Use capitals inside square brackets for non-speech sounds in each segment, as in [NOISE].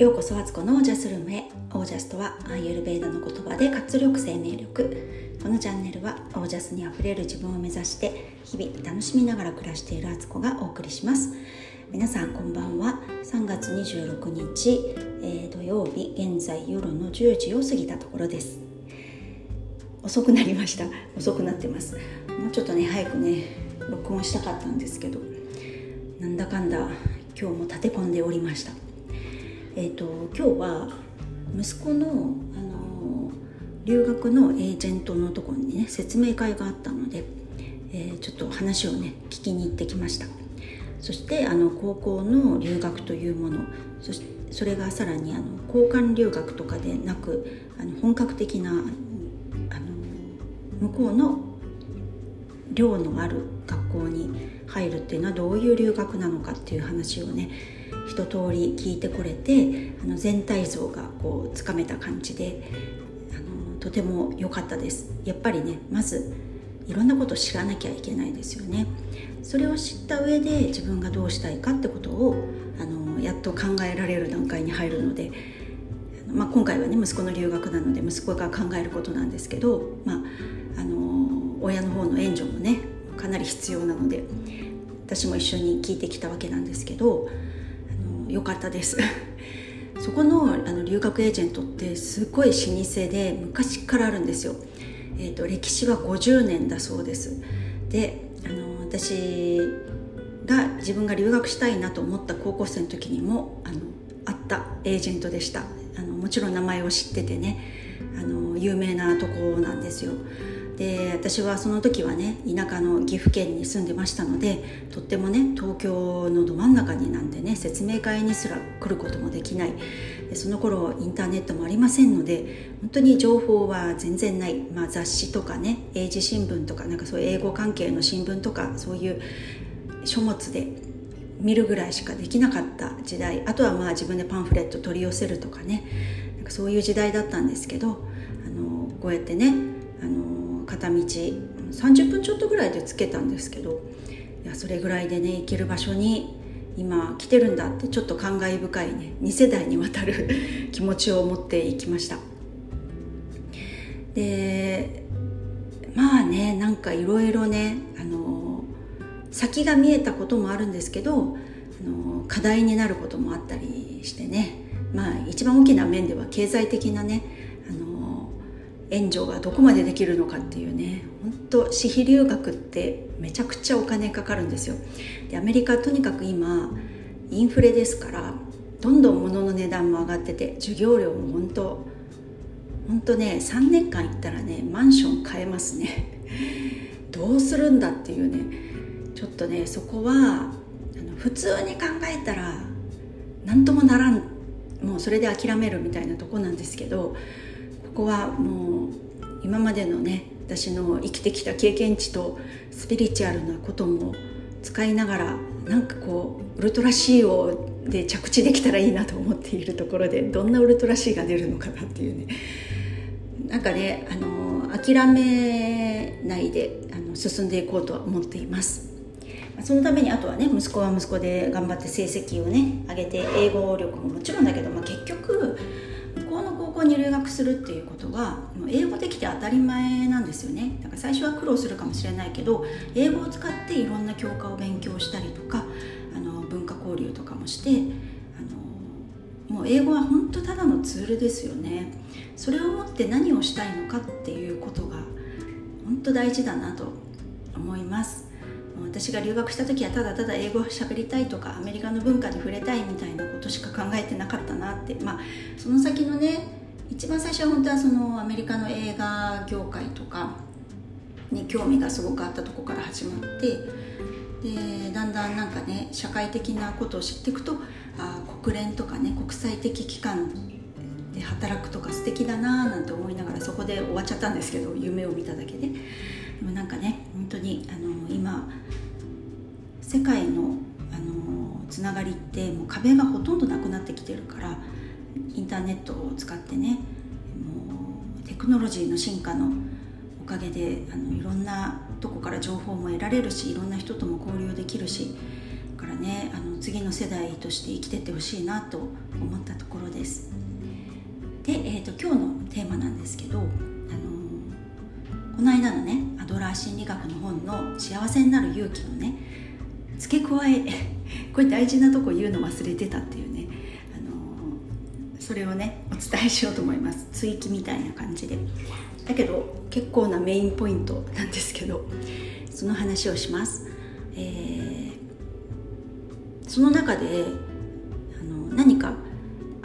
ようこそアツコのオージャスルームへ。オージャスとはアーユルベーダの言葉で活力生命力。このチャンネルはオージャスにあふれる自分を目指して日々楽しみながら暮らしているアツコがお送りします。皆さんこんばんは。3月26日、えー、土曜日現在夜の10時を過ぎたところです。遅くなりました。遅くなってます。もうちょっとね早くね録音したかったんですけどなんだかんだ今日も立て込んでおりました。えーと、今日は息子の、あの留学のエージェントのところにね説明会があったので、えー、ちょっと話をね聞きに行ってきました。そしてあの高校の留学というものそしそれがさらにあの交換留学とかでなくあの本格的なあの向こうの寮のある学校に入るっていうのはどういう留学なのかっていう話をね一通り聞いてこれてあの全体像がこうつかめた感じであのとても良かったです。やっぱりねまずいろんなことを知らなきゃいけないですよね。それを知った上で自分がどうしたいかってことをあのやっと考えられる段階に入るので、まあ、今回はね息子の留学なので息子が考えることなんですけど、まあ、あの親の方の援助もねかなり必要なので私も一緒に聞いてきたわけなんですけど良かったです。[LAUGHS] そこのあの留学エージェントってすごい老舗で昔からあるんですよ、えーと、歴史は50年だそうです。であの私が自分が留学したいなと思った高校生の時にもあのあったエージェントでした。あのもちろん名前を知っててねあの有名なとこなんですよ。で私はその時はね田舎の岐阜県に住んでましたのでとってもね東京のど真ん中になんてね説明会にすら来ることもできない。その頃インターネットもありませんので本当に情報は全然ない、まあ、雑誌とかね英字新聞とかなんかそういう英語関係の新聞とかそういう書物で見るぐらいしかできなかった時代。あとはまあ自分でパンフレット取り寄せるとかね。なんかそういう時代だったんですけどあのこうやってねあの片道30分ちょっとぐらいで着けたんですけどいやそれぐらいでね行ける場所に今来てるんだってちょっと感慨深いね2世代にわたる [LAUGHS] 気持ちを持っていきました。でまあねなんかいろいろねあの先が見えたこともあるんですけどあの課題になることもあったりしてねまあ一番大きな面では経済的なね援助がどこまでできるのかっていうね本当私費留学ってめちゃくちゃお金かかるんですよ。でアメリカとにかく今インフレですからどんどん物の値段も上がってて授業料も本当本当ね3年間行ったらねマンション買えますね。どうするんだっていうね。ちょっとねそこはあの普通に考えたら何ともならん。もうそれで諦めるみたいなとこなんですけどこはもう今までのね私の生きてきた経験値とスピリチュアルなことも使いながらなんかこうウルトラ C をで着地できたらいいなと思っているところでどんなウルトラ C が出るのかなっていうね。[LAUGHS] なんかねあの諦めないであの進んでいこうとは思っています。そのためにあとはね息子は息子で頑張って成績をね上げて英語力ももちろんだけど、まあ、結局校に留学するっていうことは英語できて当たり前なんですよね。だから最初は苦労するかもしれないけど英語を使っていろんな教科を勉強したりとかあの文化交流とかもしてあのもう英語は本当ただのツールですよね。それをもって何をしたいのかっていうことが本当大事だなと思います。私が留学した時はただただ英語を喋りたいとかアメリカの文化に触れたいみたいなことしか考えてなかったなって。まあその先のね一番最初は本当はそのアメリカの映画業界とかに興味がすごくあったとこから始まってでだんだんなんかね社会的なことを知っていくとあ国連とかね国際的機関で働くとか素敵だなーなんて思いながらそこで終わっちゃったんですけど夢を見ただけで。でもなんかね本当にあの今世界のあのつながりってもう壁がほとんどなくなってきてるからインターネットを使ってねもうテクノロジーの進化のおかげであのいろんなとこから情報も得られるしいろんな人とも交流できるしだからねあの次の世代として生きてってほしいなと思ったところです。で、えーと、今日のテーマなんですけど、あのー、この間のねアドラー心理学の本の「幸せになる勇気」のね付け加え [LAUGHS] これ大事なとこ言うの忘れてたっていう、それをねお伝えしようと思います。追記みたいな感じで。だけど結構なメインポイントなんですけどその話をします、えー、その中であの何か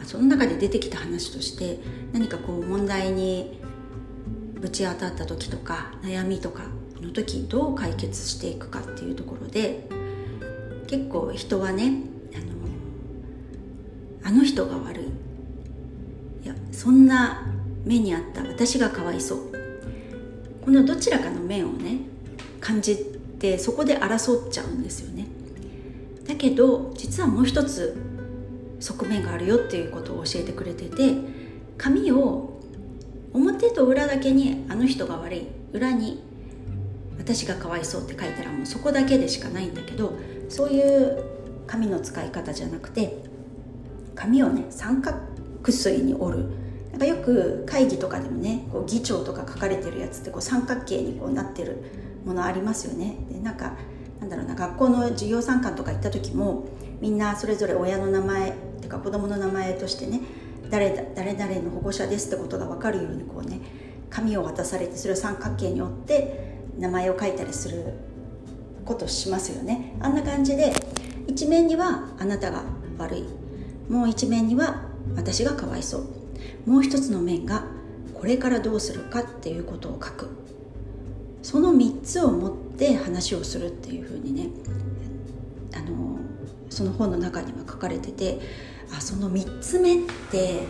その中で出てきた話として何かこう問題にぶち当たった時とか悩みとかの時どう解決していくかっていうところで結構人はねあのあの人が悪い。そんな目にあった私がかわいそう。このどちらかの面をね感じてそこで争っちゃうんですよね。だけど実はもう一つ側面があるよっていうことを教えてくれてて紙を表と裏だけにあの人が悪い裏に私がかわいそうって書いたらもうそこだけでしかないんだけどそういう紙の使い方じゃなくて紙をね三角錐に折るなんかよく会議とかでもねこう議長とか書かれてるやつってこう三角形にこうなってるものありますよね。でなんかなんだろうな学校の授業参観とか行った時もみんなそれぞれ親の名前っていうか子供の名前としてね誰誰々の保護者ですってことが分かるようにこうね紙を渡されてそれを三角形に折って名前を書いたりすることしますよね。あんな感じで一面にはあなたが悪い。もう一面には私がかわいそう。もう一つの面がこれからどうするかっていうことを書く。その3つを持って話をするっていうふうにねあのその本の中には書かれててあその3つ目って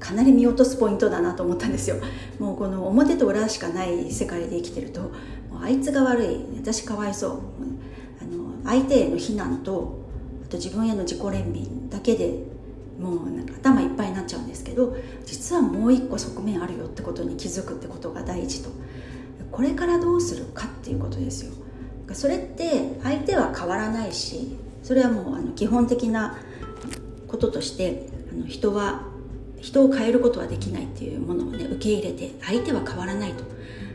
かなり見落とすポイントだなと思ったんですよ。もうこの表と裏しかない世界で生きてるとあいつが悪い私かわいそうあの相手への非難とあと自分への自己憐憫だけでもうなんか頭いっぱいになっちゃうんですけど実はもう一個側面あるよってことに気づくってことが大事と。これからどうするかっていうことですよ。それって相手は変わらないしそれはもうあの基本的なこととしてあの人は人を変えることはできないっていうものをね受け入れて相手は変わらないと。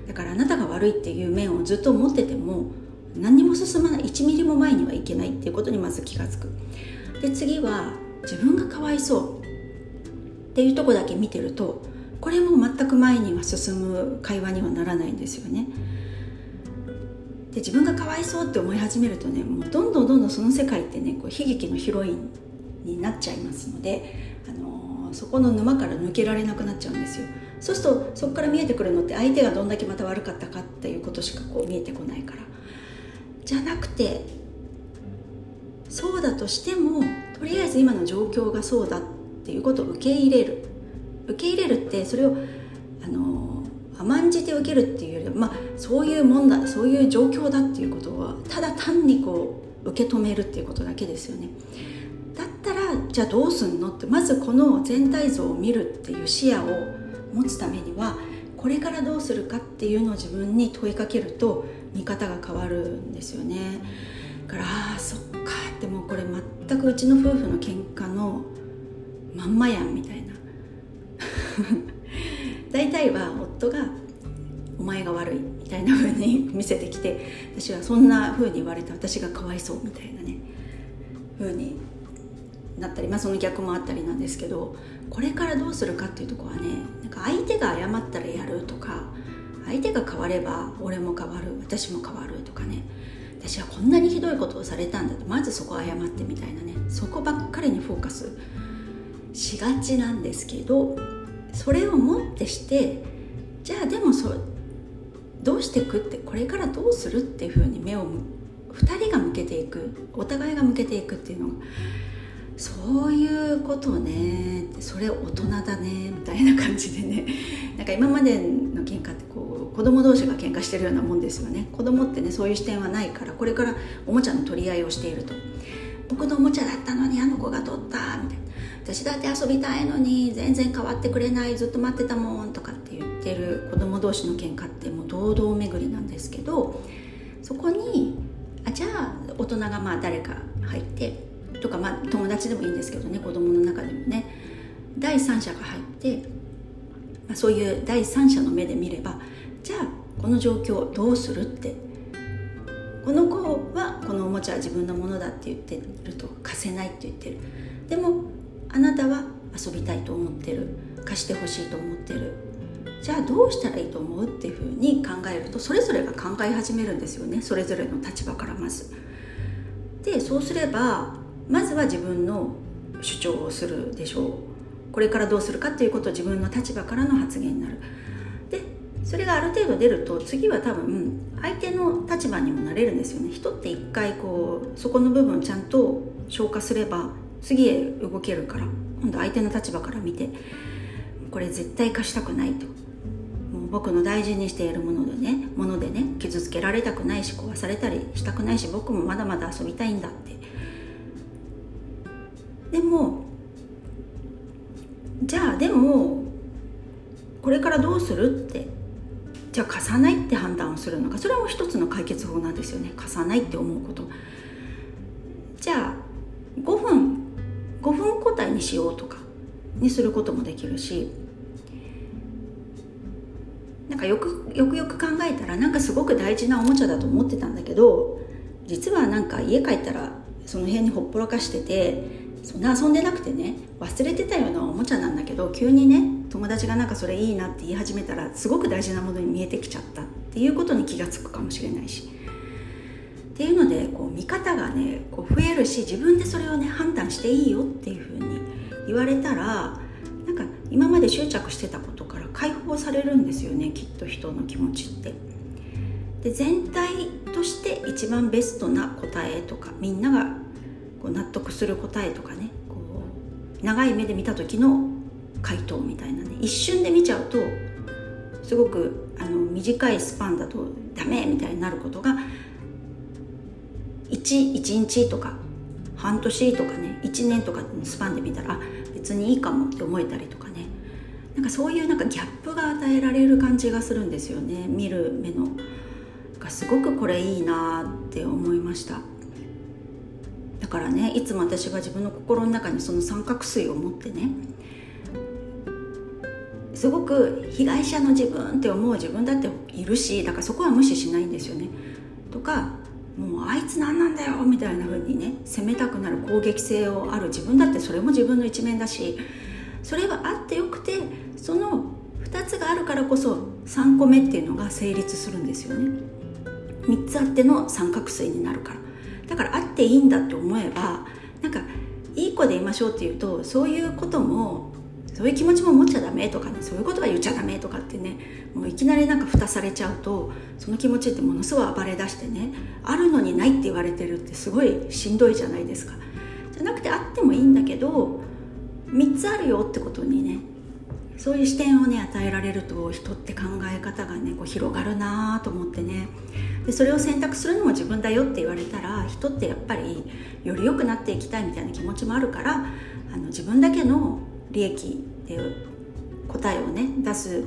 だからあなたが悪いっていう面をずっと持ってても何にも進まない。1ミリも前にはいけないっていうことにまず気が付く。で次は自分がかわいそう。っていうとこだけ見てるとこれも全く前には進む会話にはならないんですよね。で自分がかわいそうって思い始めるとねもうどんどんどんどんその世界ってねこう悲劇のヒロインになっちゃいますので、あのー、そこの沼から抜けられなくなっちゃうんですよ。そうするとそこから見えてくるのって相手がどんだけまた悪かったかっていうことしかこう見えてこないから。じゃなくてそうだとしてもとりあえず今の状況がそうだっていうことを受け入れる。受け入れるってそれをあの甘んじて受けるっていうよりまあそういうもんだそういう状況だっていうことはただ単にこう受け止めるっていうことだけですよね。だったらじゃあどうすんのってまずこの全体像を見るっていう視野を持つためにはこれからどうするかっていうのを自分に問いかけると見方が変わるんですよね。からあそっか。ってもうこれ全くうちの夫婦の喧嘩のまんまやんみたいな。[LAUGHS] 大体は夫が「お前が悪い」みたいな風に見せてきて私はそんな風に言われて私がかわいそうみたいなね風になったりまあその逆もあったりなんですけどこれからどうするかっていうとこはねなんか相手が謝ったらやるとか相手が変われば俺も変わる私も変わるとかね。私はこんなにひどいことをされたんだと。まずそこ謝ってみたいなね。そこばっかりにフォーカスしがちなんですけどそれをもってしてじゃあでもそどうしていくってこれからどうするっていうふうに目を2人が向けていくお互いが向けていくっていうのがそういうことね。それ大人だね。みたいな感じでね。なんか今までの喧嘩ってこう子供同士が喧嘩してるようなもんですよね。子供ってねそういう視点はないからこれからおもちゃの取り合いをしていると。僕のおもちゃだったのにあの子が取ったみたいな。私だって遊びたいのに全然変わってくれないずっと待ってたもんとかって言ってる子供同士の喧嘩ってもう堂々巡りなんですけどそこにあじゃあ大人がまあ誰か入ってとか、まあ、友達でもいいんですけどね子供の中でもね。第三者が入って、まあ、そういう第三者の目で見ればじゃあこの状況どうするって。この子はこのおもちゃは自分のものだって言ってると貸せないって言ってる。でもあなたは遊びたいと思ってる。貸してほしいと思ってる。じゃあどうしたらいいと思うっていうふうに考えるとそれぞれが考え始めるんですよね。それぞれの立場からまず。でそうすればまずは自分の主張をするでしょう。これからどうするかっていうことを自分の立場からの発言になる。それがある程度出ると次は多分相手の立場にもなれるんですよね。人って一回こうそこの部分をちゃんと消化すれば次へ動けるから。今度相手の立場から見てこれ絶対貸したくないと。もう僕の大事にしているものでねものでね傷つけられたくないし壊されたりしたくないし僕もまだまだ遊びたいんだって。でもじゃあでもこれからどうするってじゃあ貸さないって判断をするのか。それも一つの解決法なんですよね。貸さないって思うことじゃあ5分5分交代にしようとかにすることもできるしなんかよくよくよく考えたらなんかすごく大事なおもちゃだと思ってたんだけど実はなんか家帰ったらその辺にほっぽらかしててそんな遊んでなくてね忘れてたようなおもちゃなんだけど急にね友達がなんかそれいいなって言い始めたらすごく大事なものに見えてきちゃったっていうことに気が付くかもしれないしっていうのでこう見方がねこう増えるし自分でそれをね判断していいよっていうふうに言われたらなんか今まで執着してたことから解放されるんですよねきっと人の気持ちって。で全体として一番ベストな答えとかみんながこう納得する答えとかねこう長い目で見た時の回答みたいなね一瞬で見ちゃうとすごくあの短いスパンだとダメみたいになることが 1, 1日とか半年とかね1年とかのスパンで見たら別にいいかもって思えたりとかね。なんかそういうなんかギャップが与えられる感じがするんですよね。見る目の。がすごくこれいいなって思いました。だからねいつも私が自分の心の中にその三角錐を持ってねすごく被害者の自分って思う自分だっているしだからそこは無視しないんですよね。とかもうあいつ何なんだよみたいな風にね責めたくなる攻撃性をある自分だってそれも自分の一面だしそれはあってよくてその2つがあるからこそ3個目っていうのが成立するんですよね。3つあっての三角錐になるから。だからあっていいんだって思えばなんかいい子でいましょうっていうとそういうこともそういう気持ちも持っちゃダメとかねそういうことは言っちゃダメとかってねもういきなりなんか蓋されちゃうとその気持ちってものすごい暴れ出してねあるのにないって言われてるってすごいしんどいじゃないですか。じゃなくてあってもいいんだけど3つあるよってことにねそういう視点をね与えられると人って考え方がねこう広がるなと思ってね。でそれを選択するのも自分だよって言われたら人ってやっぱりより良くなっていきたいみたいな気持ちもあるからあの自分だけの利益っていう答えをね出す、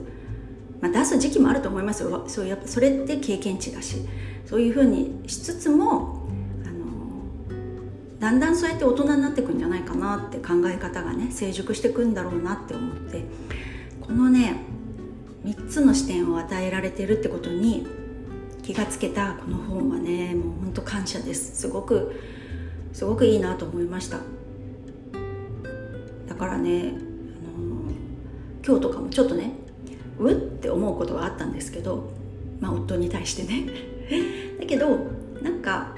まあ、出す時期もあると思いますよ。そうやっぱそれって経験値だし。そういうふうにしつつもあのだんだんそうやって大人になっていくんじゃないかなって考え方がね成熟していくんだろうなって思って。このね3つの視点を与えられてるってことに気がつけたこの本はねもうほんと感謝です。すごくすごくいいなと思いました。からね、あの今日とかもちょっとねうって思うことがあったんですけど、まあ、夫に対してね。[LAUGHS] だけどなんか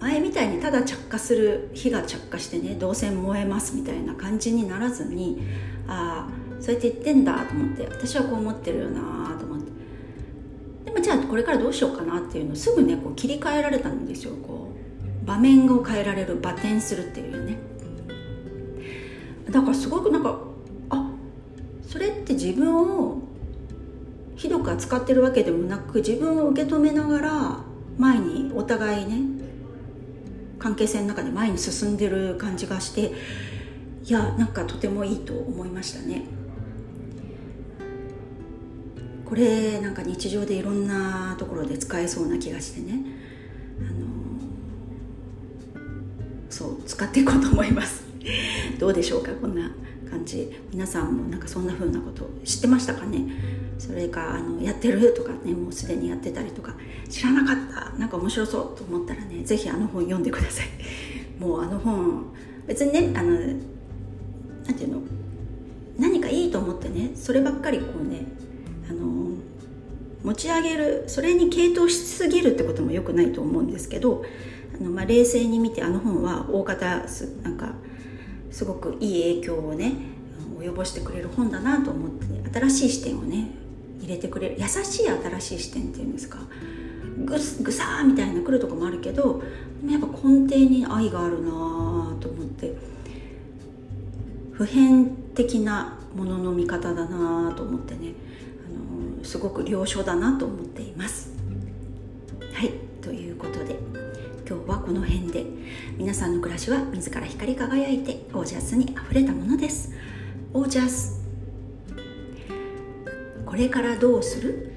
前みたいにただ着火する火が着火してねどうせ燃えますみたいな感じにならずにああそうやって言ってんだと思って私はこう思ってるよなと思って。でもじゃあこれからどうしようかなっていうのをすぐねこう切り替えられたんですよ。こう場面を変えられる場転するっていうね。だからすごくなんかあそれって自分をひどく扱ってるわけでもなく自分を受け止めながら前にお互いね関係性の中で前に進んでる感じがしていやなんかとてもいいと思いましたね。これなんか日常でいろんなところで使えそうな気がしてね。あのそう使っていこうと思います。[LAUGHS] どうでしょうかこんな感じ。皆さんもなんかそんな風なこと知ってましたかね？それかあのやってるとかねもうすでにやってたりとか。知らなかった。なんか面白そうと思ったらね是非あの本読んでください。[LAUGHS] もうあの本別にねあのなんていうの？何かいいと思ってねそればっかりこうねあの持ち上げるそれに傾倒しすぎるってこともよくないと思うんですけどあの、まあ、冷静に見てあの本は大方すなんかすごくいい影響をね及ぼしてくれる本だなと思って、新しい視点をね入れてくれる優しい新しい視点っていうんですかぐぐさーみたいな来るとこもあるけどやっぱ根底に愛があるなと思って普遍的なものの見方だなと思ってね、あのすごく良書だなと思っています。はいということで今日はこの辺で。皆さんの暮らしは自ら光り輝いてオージャスにあふれたものです。オージャスこれからどうする？